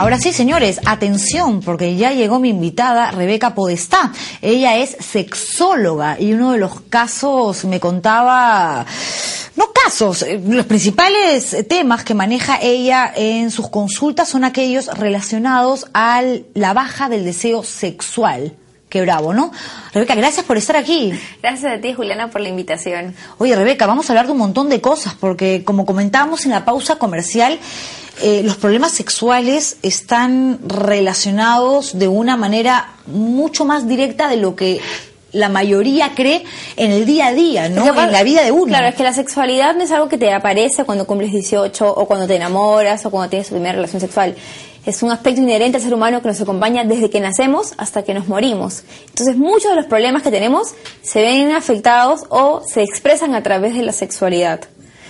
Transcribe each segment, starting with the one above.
Ahora sí, señores, atención, porque ya llegó mi invitada, Rebeca Podestá. Ella es sexóloga y uno de los casos me contaba, no casos, eh, los principales temas que maneja ella en sus consultas son aquellos relacionados a la baja del deseo sexual. Qué bravo, ¿no? Rebeca, gracias por estar aquí. Gracias a ti, Juliana, por la invitación. Oye, Rebeca, vamos a hablar de un montón de cosas, porque como comentábamos en la pausa comercial, eh, los problemas sexuales están relacionados de una manera mucho más directa de lo que la mayoría cree en el día a día, ¿no? en la vida de uno. Claro, es que la sexualidad no es algo que te aparece cuando cumples 18 o cuando te enamoras o cuando tienes tu primera relación sexual. Es un aspecto inherente al ser humano que nos acompaña desde que nacemos hasta que nos morimos. Entonces muchos de los problemas que tenemos se ven afectados o se expresan a través de la sexualidad.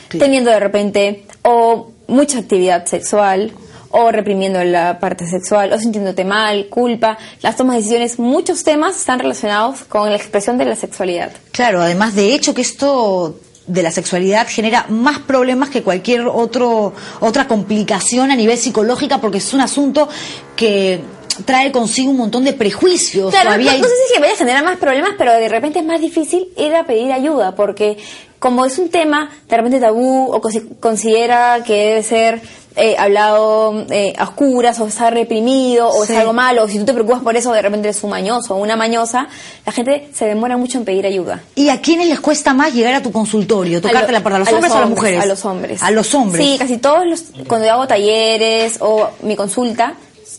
Teniendo de repente o mucha actividad sexual o reprimiendo la parte sexual o sintiéndote mal, culpa, las tomas de decisiones, muchos temas están relacionados con la expresión de la sexualidad. Claro, además de hecho que esto de la sexualidad genera más problemas que cualquier otro otra complicación a nivel psicológica porque es un asunto que trae consigo un montón de prejuicios. Claro, no, sé si vaya a generar más problemas, pero de repente es más difícil ir a pedir ayuda, porque como es un tema de repente tabú o se considera que debe ser eh, hablado eh, a oscuras o está reprimido o es algo malo, o si tú te preocupas por eso de repente eres un mañoso o una mañosa, la gente se demora mucho en pedir ayuda. ¿Y a quiénes les cuesta más llegar a tu consultorio, tocarte la puerta, a los hombres o a las mujeres? A los hombres. A los hombres. Sí, casi todos los, cuando yo hago talleres o mi consulta,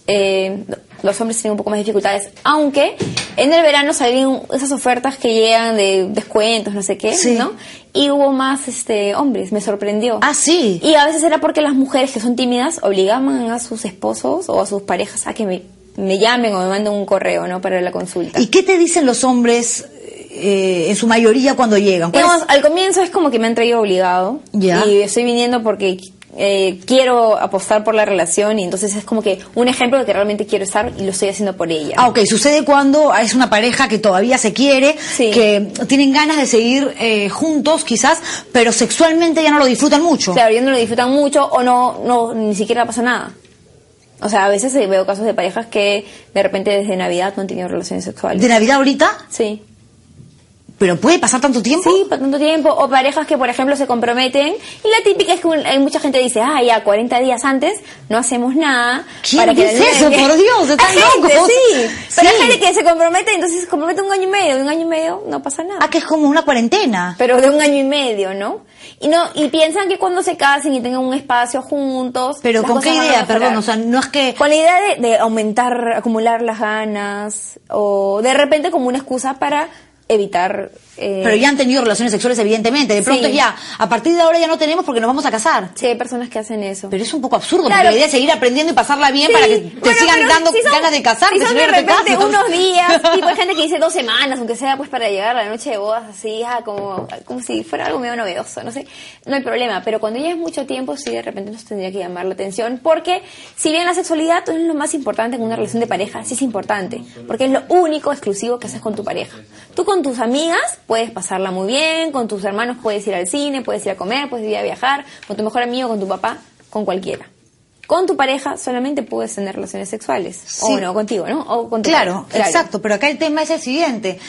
eh, los hombres tienen un poco más de dificultades, aunque en el verano salieron esas ofertas que llegan de descuentos, no sé qué, ¿no? Y hubo más este hombres, me sorprendió. Ah, sí. Y a veces era porque las mujeres que son tímidas obligaban a sus esposos o a sus parejas a que me, me llamen o me manden un correo, ¿no? Para la consulta. ¿Y qué te dicen los hombres eh, en su mayoría cuando llegan? Digamos, al comienzo es como que me han traído obligado. Ya. Y estoy viniendo porque eh, quiero apostar por la relación y entonces es como que un ejemplo de que realmente quiero estar y lo estoy haciendo por ella. Ah, ok, sucede cuando es una pareja que todavía se quiere, que tienen ganas de seguir eh, juntos quizás, pero sexualmente ya no lo disfrutan mucho. Claro, ya no lo disfrutan mucho o no, no ni siquiera pasa nada. O sea, a veces veo casos de parejas que de repente desde Navidad no han tenido relaciones sexuales. ¿De Navidad ahorita? Sí. ¿Pero puede pasar tanto tiempo? Sí, tanto tiempo. O parejas que, por ejemplo, se comprometen. Y la típica es que hay mucha gente dice, ah, ya 40 días antes no hacemos nada. ¿Quién para que eso? Por Dios, están locos. Sí, pero hay gente que se compromete, entonces se compromete un año y medio. De un año y medio no pasa nada. Ah, que es como una cuarentena. Pero de un año y medio, ¿no? Y no y piensan que cuando se casen y tengan un espacio juntos. Pero ¿con qué idea? Perdón, o sea, no es que. Con la idea de, de aumentar, acumular las ganas. O de repente como una excusa para evitar... Eh, Pero ya han tenido relaciones sexuales, evidentemente. De pronto ya, a partir de ahora ya no tenemos porque nos vamos a casar. Sí, hay personas que hacen eso. Pero es un poco absurdo, porque la idea es seguir aprendiendo y pasarla bien para que te sigan dando ganas de casarte. Si son de repente unos días, tipo hay gente que dice dos semanas, aunque sea pues para llegar a la noche de bodas así, ah, como, como si fuera algo medio novedoso, no sé. No hay problema, pero cuando ya es mucho tiempo, sí, de repente nos tendría que llamar la atención, porque si bien la sexualidad no es lo más importante en una relación de pareja, sí es importante, porque es lo único exclusivo que haces con tu pareja. Tú con tus amigas puedes pasarla muy bien, con tus hermanos puedes ir al cine, puedes ir a comer, puedes ir a viajar, con tu mejor amigo, con tu papá, con cualquiera. Con tu pareja solamente puedes tener relaciones sexuales. O no, contigo, ¿no? O con claro, exacto. Pero acá el tema es el siguiente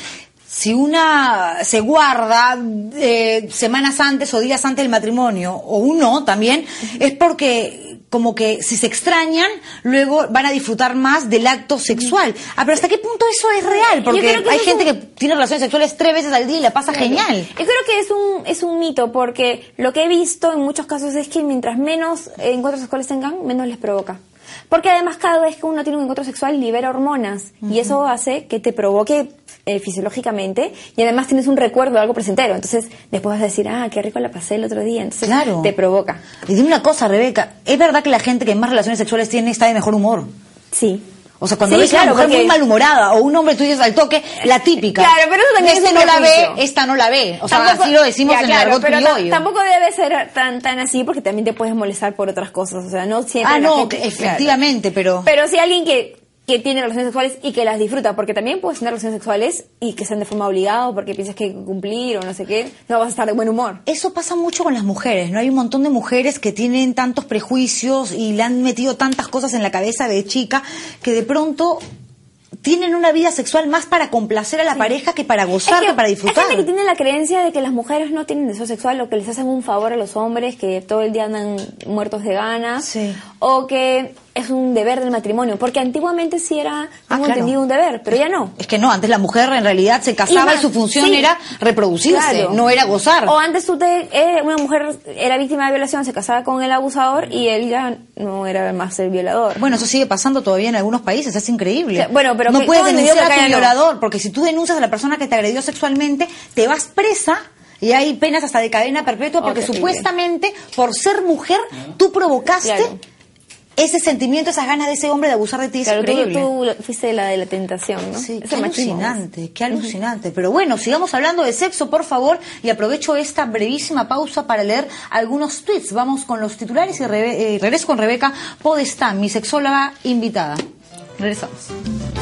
si una se guarda eh, semanas antes o días antes del matrimonio, o uno también, es porque como que si se extrañan, luego van a disfrutar más del acto sexual. Ah, pero ¿hasta qué punto eso es real? Porque hay gente que tiene relaciones sexuales tres veces al día y la pasa genial. Yo creo que es un, es un mito, porque lo que he visto en muchos casos es que mientras menos encuentros sexuales tengan, menos les provoca. Porque además cada vez que uno tiene un encuentro sexual libera hormonas y eso hace que te provoque eh, fisiológicamente y además tienes un recuerdo de algo presentero. Entonces después vas a decir, ah, qué rico la pasé el otro día. Entonces Claro. te provoca. Y dime una cosa, Rebeca, ¿es verdad que la gente que más relaciones sexuales tiene está de mejor humor? Sí. O sea, cuando Sí, ves a una mujer porque- muy malhumorada o un hombre tú dices al toque, la típica. Claro, pero eso también es un no la ve, esta no la ve. O sea, Tampoco- así lo decimos Ya, en claro, el argot pero criollo. tampoco debe ser tan tan así porque también te puedes molestar por otras cosas. O sea, no siempre. Ah, no, gente- efectivamente, pero... Pero si alguien que, que tiene relaciones sexuales y que las disfruta, porque también puedes tener relaciones sexuales y que sean de forma obligada porque piensas que hay que cumplir o no sé qué, no vas a estar de buen humor. Eso pasa mucho con las mujeres, ¿no? Hay un montón de mujeres que tienen tantos prejuicios y le han metido tantas cosas en la cabeza de chica que de pronto tienen una vida sexual más para complacer a la pareja que para gozar, Es que, para disfrutar. Hay gente que tiene la creencia de que las mujeres no tienen deseo sexual o que les hacen un favor a los hombres que todo el día andan muertos de ganas Sí. o que es un deber del matrimonio, porque antiguamente sí era, Ah, claro. entendido, un deber, pero ya no. Es que no, antes la mujer en realidad se casaba y, más, su función sí, era reproducirse, claro. no era gozar. O antes tú te, eh, una mujer era víctima de violación, se casaba con el abusador y él ya no era más el violador. Bueno, eso sigue pasando todavía en algunos países, es increíble. Bueno, pero no que- puedes denunciar a tu violador, porque si tú denuncias a la persona que te agredió sexualmente, te vas presa y hay penas hasta de cadena perpetua porque supuestamente por ser mujer tú provocaste Claro. ese sentimiento, esas ganas de ese hombre de abusar de ti. Claro, tú, tú fuiste la de la tentación, ¿no? Sí, qué alucinante, qué alucinante. Pero bueno, sigamos hablando de sexo, por favor, y aprovecho esta brevísima pausa para leer algunos tweets. Vamos con los titulares y eh, regreso con Rebeca Podestán, mi sexóloga invitada. Regresamos.